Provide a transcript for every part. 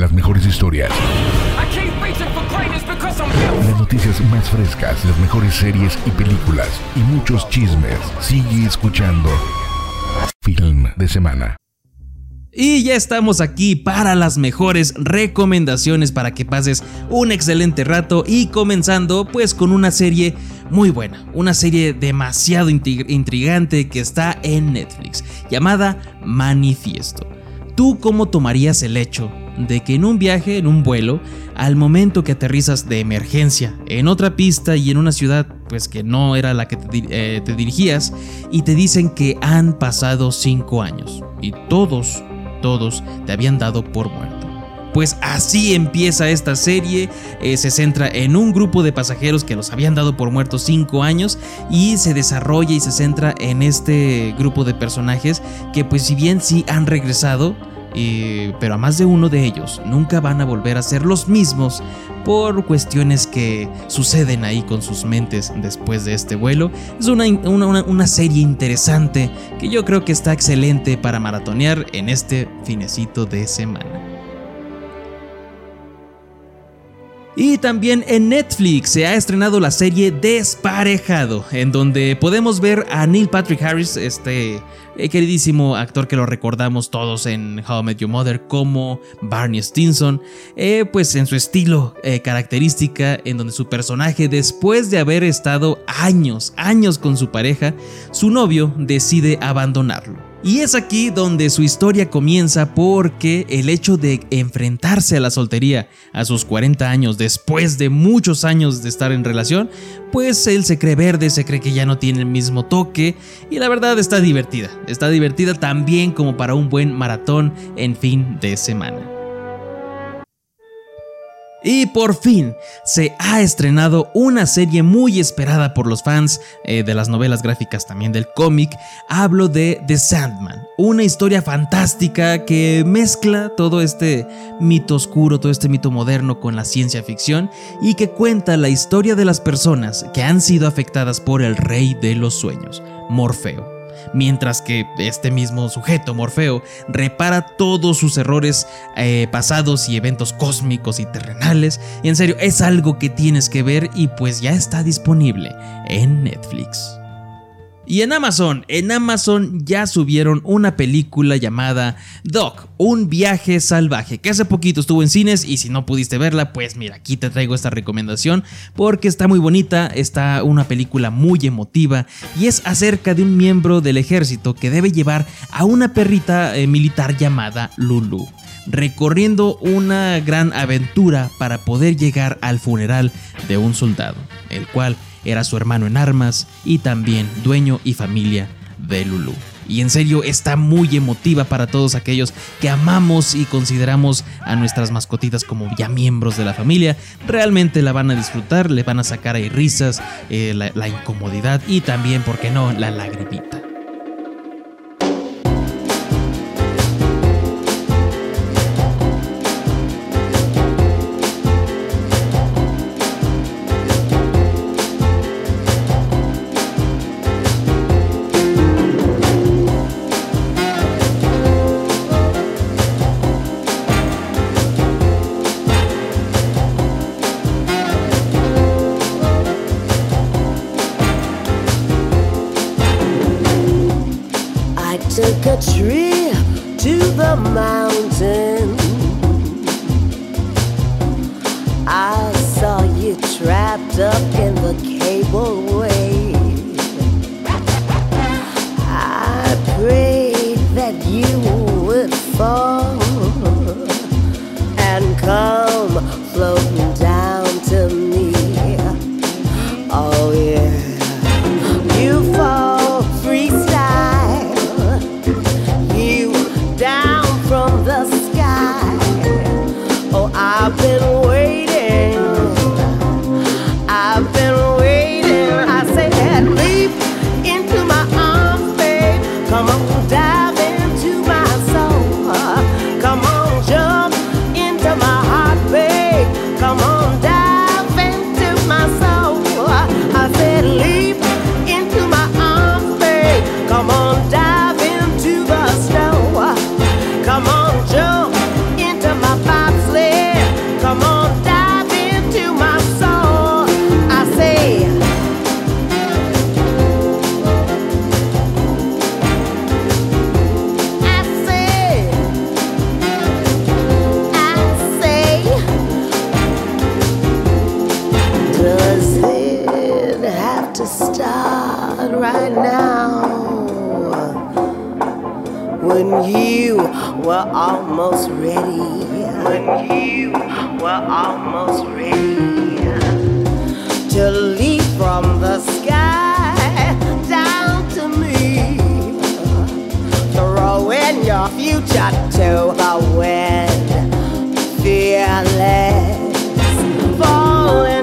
las mejores historias. Las noticias más frescas, las mejores series y películas y muchos chismes. Sigue escuchando Film de Semana. Y ya estamos aquí para las mejores recomendaciones para que pases un excelente rato y comenzando pues con una serie muy buena, una serie demasiado intrigante que está en Netflix llamada Manifiesto. ¿Tú cómo tomarías el hecho de que en un viaje, en un vuelo, al momento que aterrizas de emergencia en otra pista y en una ciudad pues que no era la que te, eh, dirigías y te dicen que han pasado 5 años y todos todos te habían dado por muerto. Pues así empieza esta serie, eh, se centra en un grupo de pasajeros que los habían dado por muertos 5 años y se desarrolla y se centra en este grupo de personajes que pues si bien sí han regresado, pero a más de uno de ellos nunca van a volver a ser los mismos por cuestiones que suceden ahí con sus mentes después de este vuelo. Es una, una, serie interesante que yo creo que está excelente para maratonear en este finecito de semana. Y también en Netflix se ha estrenado la serie Desparejado, en donde podemos ver a Neil Patrick Harris, este eh, queridísimo actor que lo recordamos todos en How I Met Your Mother como Barney Stinson, eh, pues en su estilo eh, característica, en donde su personaje, después de haber estado años, años con su pareja, su novio decide abandonarlo. Y es aquí donde su historia comienza porque el hecho de enfrentarse a la soltería a sus 40 años después de muchos años de estar en relación, pues él se cree verde, se cree que ya no tiene el mismo toque y la verdad está divertida, está divertida también como para un buen maratón en fin de semana. Y por fin se ha estrenado una serie muy esperada por los fans eh, de las novelas gráficas también del cómic. Hablo de The Sandman, una historia fantástica que mezcla todo este mito oscuro, todo este mito moderno con la ciencia ficción y que cuenta la historia de las personas que han sido afectadas por el rey de los sueños, Morfeo mientras que este mismo sujeto, Morfeo, repara todos sus errores eh, pasados y eventos cósmicos y terrenales. Y en serio, es algo que tienes que ver y pues ya está disponible en Netflix. Y en Amazon, en Amazon ya subieron una película llamada Doc, un viaje salvaje, que hace poquito estuvo en cines y si no pudiste verla, pues mira, aquí te traigo esta recomendación porque está muy bonita, está una película muy emotiva y es acerca de un miembro del ejército que debe llevar a una perrita eh, militar llamada Lulu recorriendo una gran aventura para poder llegar al funeral de un soldado, el cual era su hermano en armas y también dueño y familia de Lulu. Y en serio está muy emotiva para todos aquellos que amamos y consideramos a nuestras mascotitas como ya miembros de la familia. Realmente la van a disfrutar, le van a sacar ahí risas, eh, la, la incomodidad y también, ¿por qué no?, la lagrimita. Took a tree to the mountain. I saw you trapped up in the cableway. start right now. When you were almost ready. When you were almost ready to leap from the sky down to me. throwing your future to the wind. Fearless falling.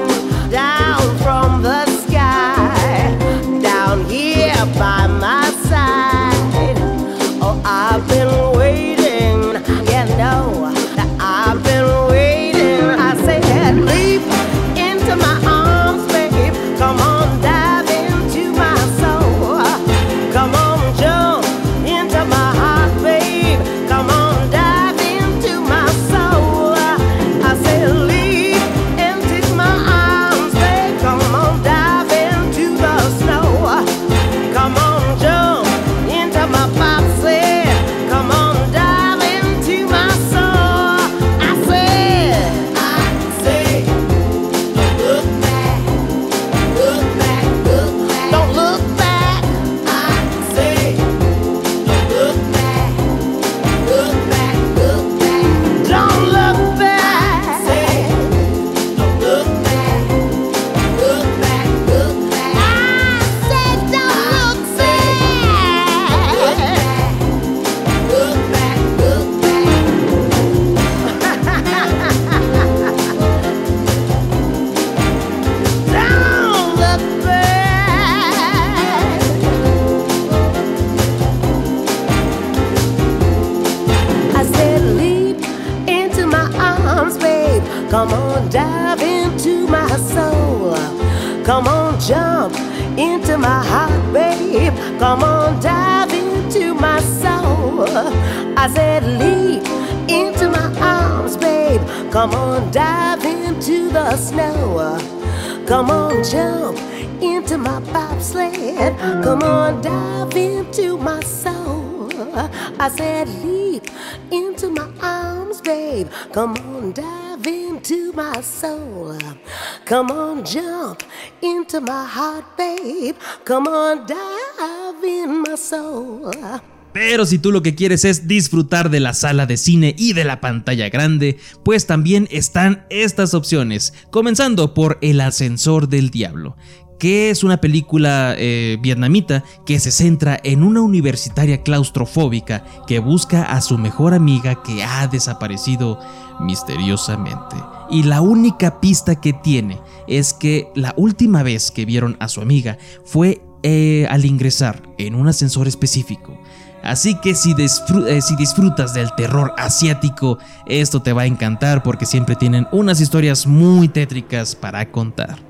Soul. Come on, jump into my heart, babe. Come on, dive into my soul. I said, leap into my arms, babe. Come on, dive into the snow. Come on, jump into my bobsled. Come on, dive into my soul. I said, leap babe. Come on, dive into my soul. Come on, jump into my heart, babe. Come on, dive in my soul. Pero si tú lo que quieres es disfrutar de la sala de cine y de la pantalla grande, pues también están estas opciones, comenzando por El Ascensor del Diablo, que es una película eh, vietnamita que se centra en una universitaria claustrofóbica que busca a su mejor amiga que ha desaparecido misteriosamente. Y la única pista que tiene es que la última vez que vieron a su amiga fue eh, al ingresar en un ascensor específico. Así que eh, si disfrutas del terror asiático, esto te va a encantar porque siempre tienen unas historias muy tétricas para contar.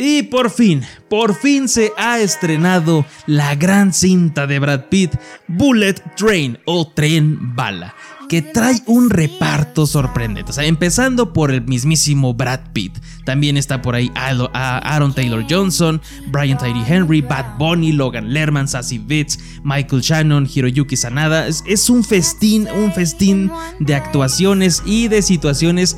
Y por fin, por fin se ha estrenado la gran cinta de Brad Pitt, Bullet Train o Tren Bala, que trae un reparto sorprendente. O sea, empezando por el mismísimo Brad Pitt. También está por ahí Aaron Taylor Johnson, Brian Tyree Henry, Bad Bunny, Logan Lerman, Sassy Beats, Michael Shannon, Hiroyuki Sanada. Es, un festín, un festín de actuaciones y de situaciones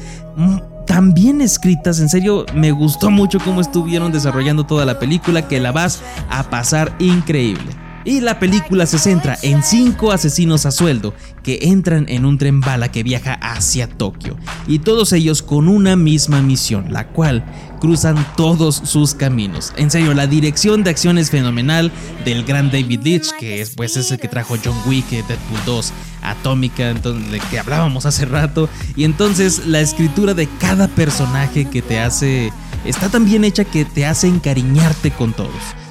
tan bien escritas, en serio me gustó mucho cómo estuvieron desarrollando toda la película, que la vas a pasar increíble. Y la película se centra en cinco asesinos a sueldo que entran en un tren bala que viaja hacia Tokio, y todos ellos con una misma misión, la cual cruzan todos sus caminos. En serio, la dirección de acción es fenomenal del gran David Leitch, que es, pues, es el que trajo John Wick, Deadpool 2, Atómica, entonces, de que hablábamos hace rato, y entonces la escritura de cada personaje que te hace está tan bien hecha que te hace encariñarte con todos.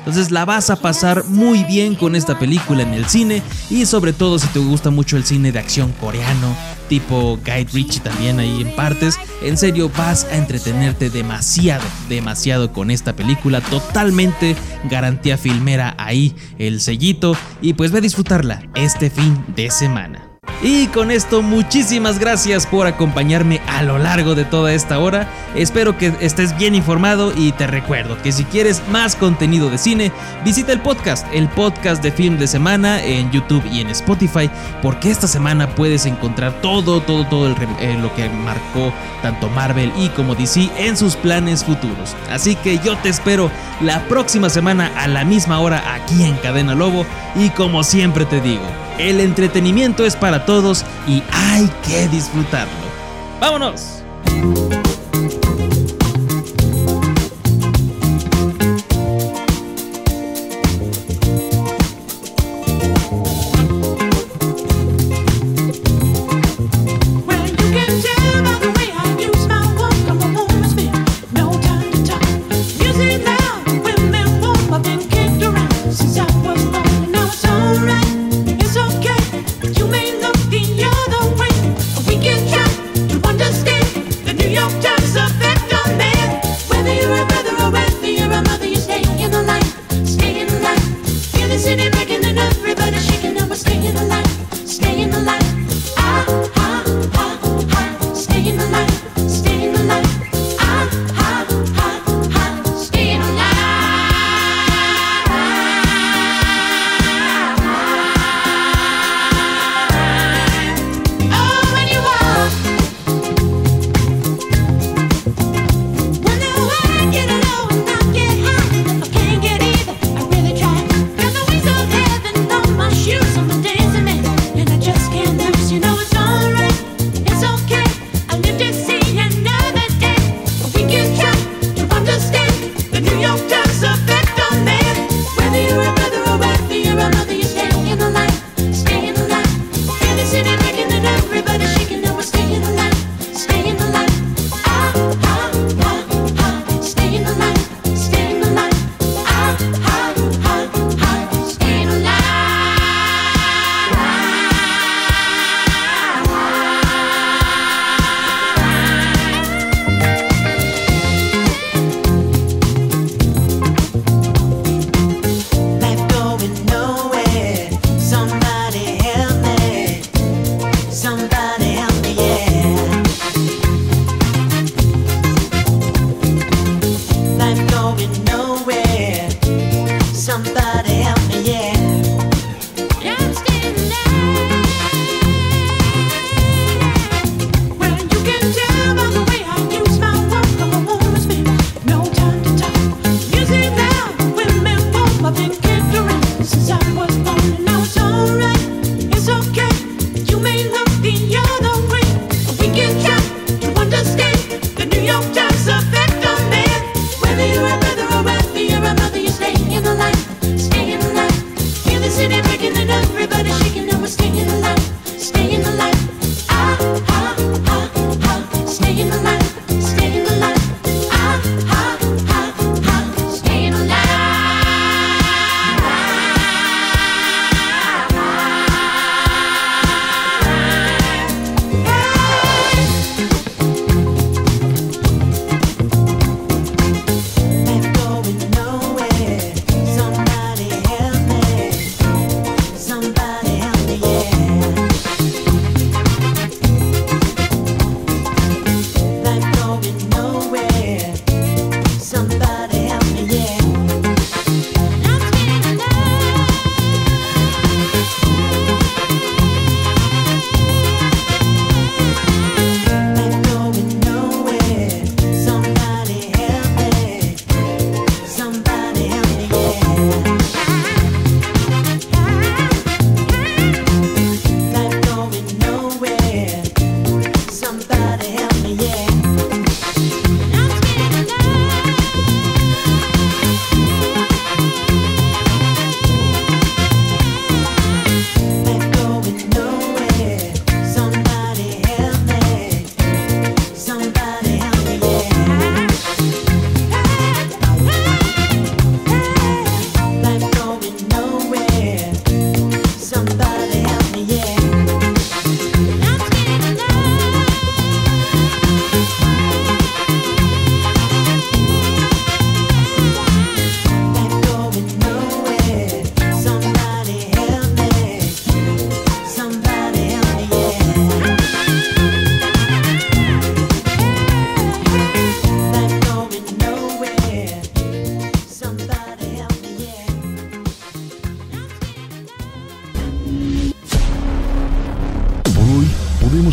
Entonces la vas a pasar muy bien con esta película en el cine y sobre todo si te gusta mucho el cine de acción coreano, tipo Guy Ritchie también ahí en partes, en serio vas a entretenerte demasiado, demasiado con esta película, totalmente garantía filmera ahí el sellito y pues ve a disfrutarla este fin de semana. Y con esto muchísimas gracias por acompañarme a lo largo de toda esta hora. Espero que estés bien informado y te recuerdo que si quieres más contenido de cine, visita el podcast, el podcast de film de semana en YouTube y en Spotify, porque esta semana puedes encontrar todo, todo, todo el, eh, lo que marcó tanto Marvel y como DC en sus planes futuros. Así que yo te espero la próxima semana a la misma hora aquí en Cadena Lobo y como siempre te digo, el entretenimiento es para todos y hay que disfrutarlo. ¡Vámonos!